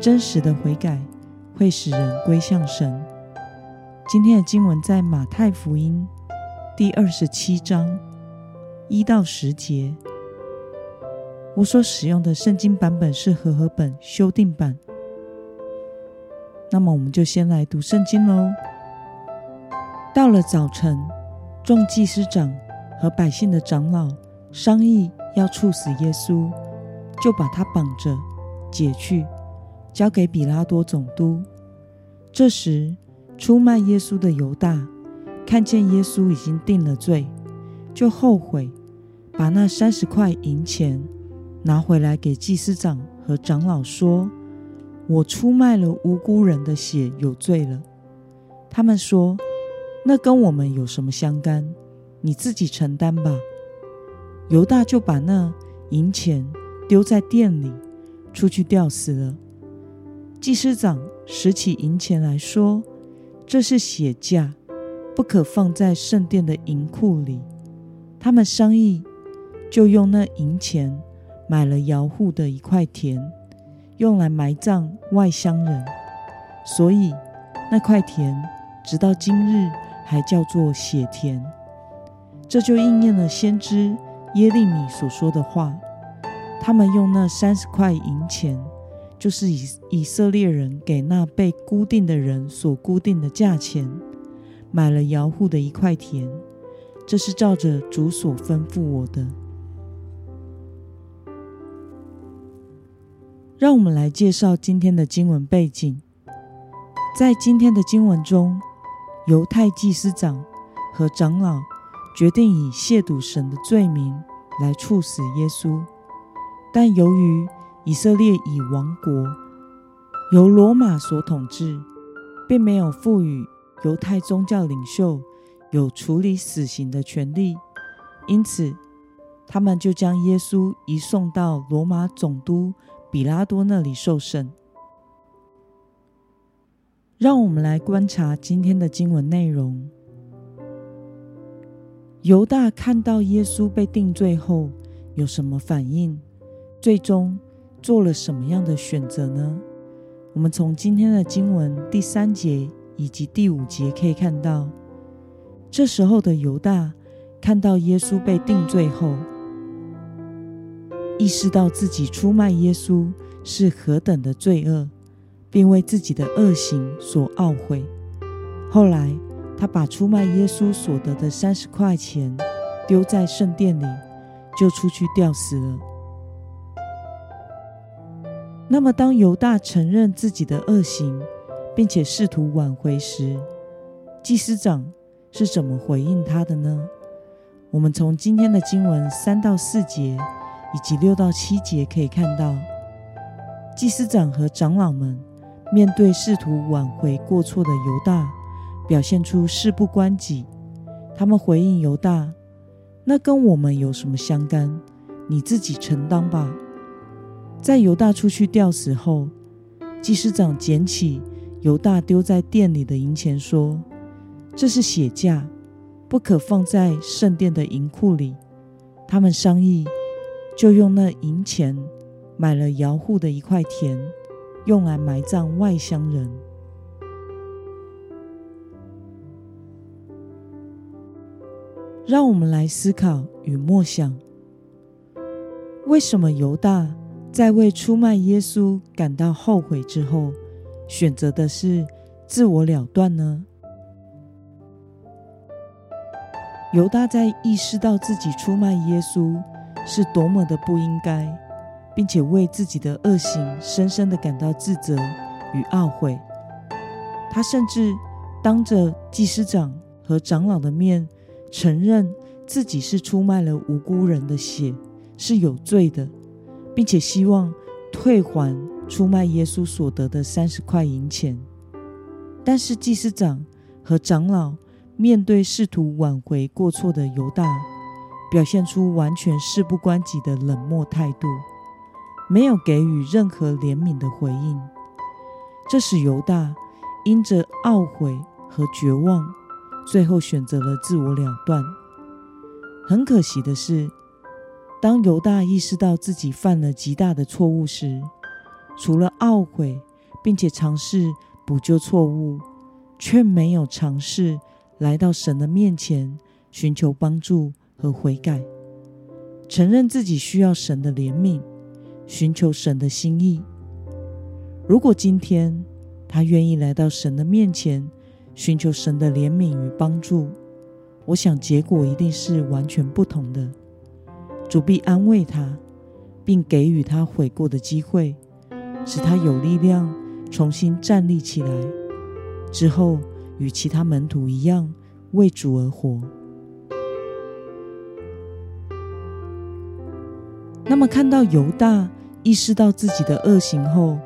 真实的悔改会使人归向神。今天的经文在马太福音第二十七章一到十节。我所使用的圣经版本是和合本修订版。那么，我们就先来读圣经喽。到了早晨，众祭司长和百姓的长老商议要处死耶稣，就把他绑着解去。交给比拉多总督。这时，出卖耶稣的犹大看见耶稣已经定了罪，就后悔，把那三十块银钱拿回来给祭司长和长老说：“我出卖了无辜人的血，有罪了。”他们说：“那跟我们有什么相干？你自己承担吧。”犹大就把那银钱丢在店里，出去吊死了。祭司长拾起银钱来说：“这是血价，不可放在圣殿的银库里。”他们商议，就用那银钱买了窑户的一块田，用来埋葬外乡人。所以那块田直到今日还叫做血田。这就应验了先知耶利米所说的话：他们用那三十块银钱。就是以以色列人给那被固定的人所固定的价钱，买了摇户的一块田，这是照着主所吩咐我的。让我们来介绍今天的经文背景。在今天的经文中，犹太祭司长和长老决定以亵渎神的罪名来处死耶稣，但由于以色列以亡国，由罗马所统治，并没有赋予犹太宗教领袖有处理死刑的权利，因此他们就将耶稣移送到罗马总督比拉多那里受审。让我们来观察今天的经文内容。犹大看到耶稣被定罪后有什么反应？最终。做了什么样的选择呢？我们从今天的经文第三节以及第五节可以看到，这时候的犹大看到耶稣被定罪后，意识到自己出卖耶稣是何等的罪恶，并为自己的恶行所懊悔。后来，他把出卖耶稣所得的三十块钱丢在圣殿里，就出去吊死了。那么，当犹大承认自己的恶行，并且试图挽回时，祭司长是怎么回应他的呢？我们从今天的经文三到四节以及六到七节可以看到，祭司长和长老们面对试图挽回过错的犹大，表现出事不关己。他们回应犹大：“那跟我们有什么相干？你自己承担吧。”在犹大出去吊死后，祭司长捡起犹大丢在店里的银钱，说：“这是血价，不可放在圣殿的银库里。”他们商议，就用那银钱买了窑户的一块田，用来埋葬外乡人。让我们来思考与默想：为什么犹大？在为出卖耶稣感到后悔之后，选择的是自我了断呢？犹大在意识到自己出卖耶稣是多么的不应该，并且为自己的恶行深深的感到自责与懊悔。他甚至当着祭司长和长老的面承认自己是出卖了无辜人的血，是有罪的。并且希望退还出卖耶稣所得的三十块银钱。但是祭司长和长老面对试图挽回过错的犹大，表现出完全事不关己的冷漠态度，没有给予任何怜悯的回应。这使犹大因着懊悔和绝望，最后选择了自我了断。很可惜的是，当犹大意识到自己犯了极大的错误时，除了懊悔，并且尝试。补救错误，却没有尝试来到神的面前寻求帮助和悔改，承认自己需要神的怜悯，寻求神的心意。如果今天他愿意来到神的面前寻求神的怜悯与帮助，我想结果一定是完全不同的。主必安慰他，并给予他悔过的机会，使他有力量。重新站立起来之后，与其他门徒一样为主而活。那么，看到犹大意识到自己的恶行后，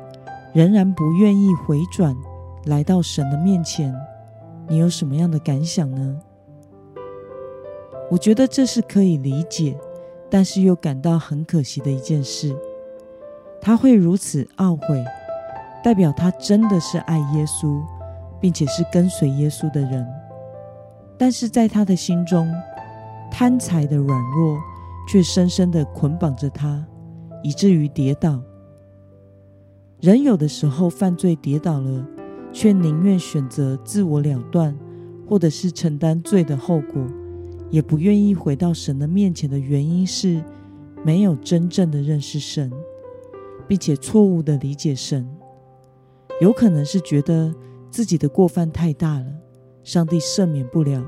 仍然不愿意回转来到神的面前，你有什么样的感想呢？我觉得这是可以理解，但是又感到很可惜的一件事。他会如此懊悔。代表他真的是爱耶稣，并且是跟随耶稣的人，但是在他的心中，贪财的软弱却深深的捆绑着他，以至于跌倒。人有的时候犯罪跌倒了，却宁愿选择自我了断，或者是承担罪的后果，也不愿意回到神的面前的原因是，没有真正的认识神，并且错误的理解神。有可能是觉得自己的过犯太大了，上帝赦免不了；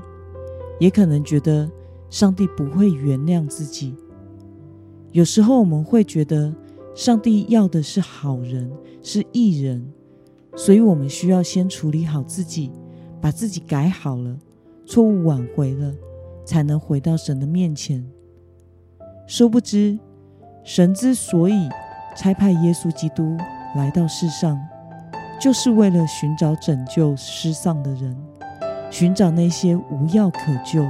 也可能觉得上帝不会原谅自己。有时候我们会觉得上帝要的是好人，是义人，所以我们需要先处理好自己，把自己改好了，错误挽回了，才能回到神的面前。殊不知，神之所以差派耶稣基督来到世上。就是为了寻找拯救失丧的人，寻找那些无药可救、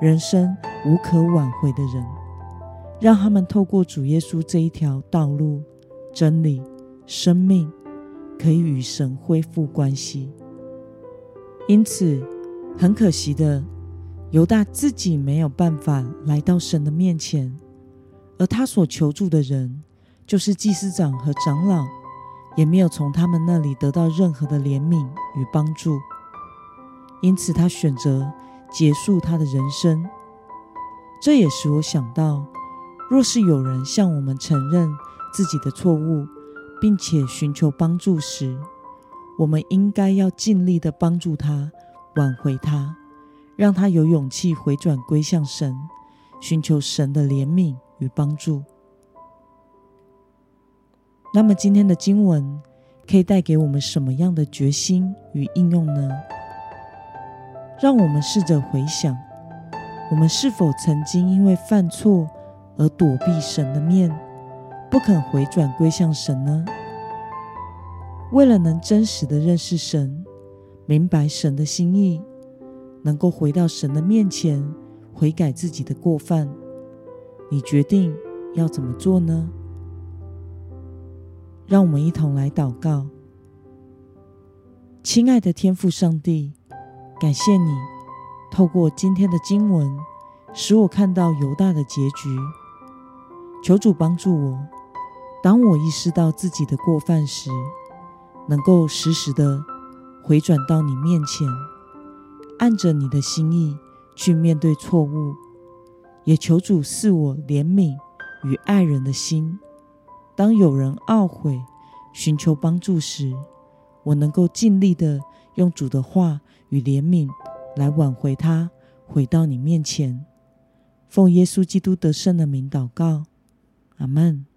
人生无可挽回的人，让他们透过主耶稣这一条道路、真理、生命，可以与神恢复关系。因此，很可惜的，犹大自己没有办法来到神的面前，而他所求助的人，就是祭司长和长老。也没有从他们那里得到任何的怜悯与帮助，因此他选择结束他的人生。这也使我想到，若是有人向我们承认自己的错误，并且寻求帮助时，我们应该要尽力的帮助他，挽回他，让他有勇气回转归向神，寻求神的怜悯与帮助。那么今天的经文可以带给我们什么样的决心与应用呢？让我们试着回想，我们是否曾经因为犯错而躲避神的面，不肯回转归向神呢？为了能真实的认识神，明白神的心意，能够回到神的面前悔改自己的过犯，你决定要怎么做呢？让我们一同来祷告，亲爱的天父上帝，感谢你透过今天的经文，使我看到犹大的结局。求主帮助我，当我意识到自己的过犯时，能够时时的回转到你面前，按着你的心意去面对错误。也求主赐我怜悯与爱人的心。当有人懊悔、寻求帮助时，我能够尽力的用主的话与怜悯来挽回他，回到你面前。奉耶稣基督得胜的名祷告，阿门。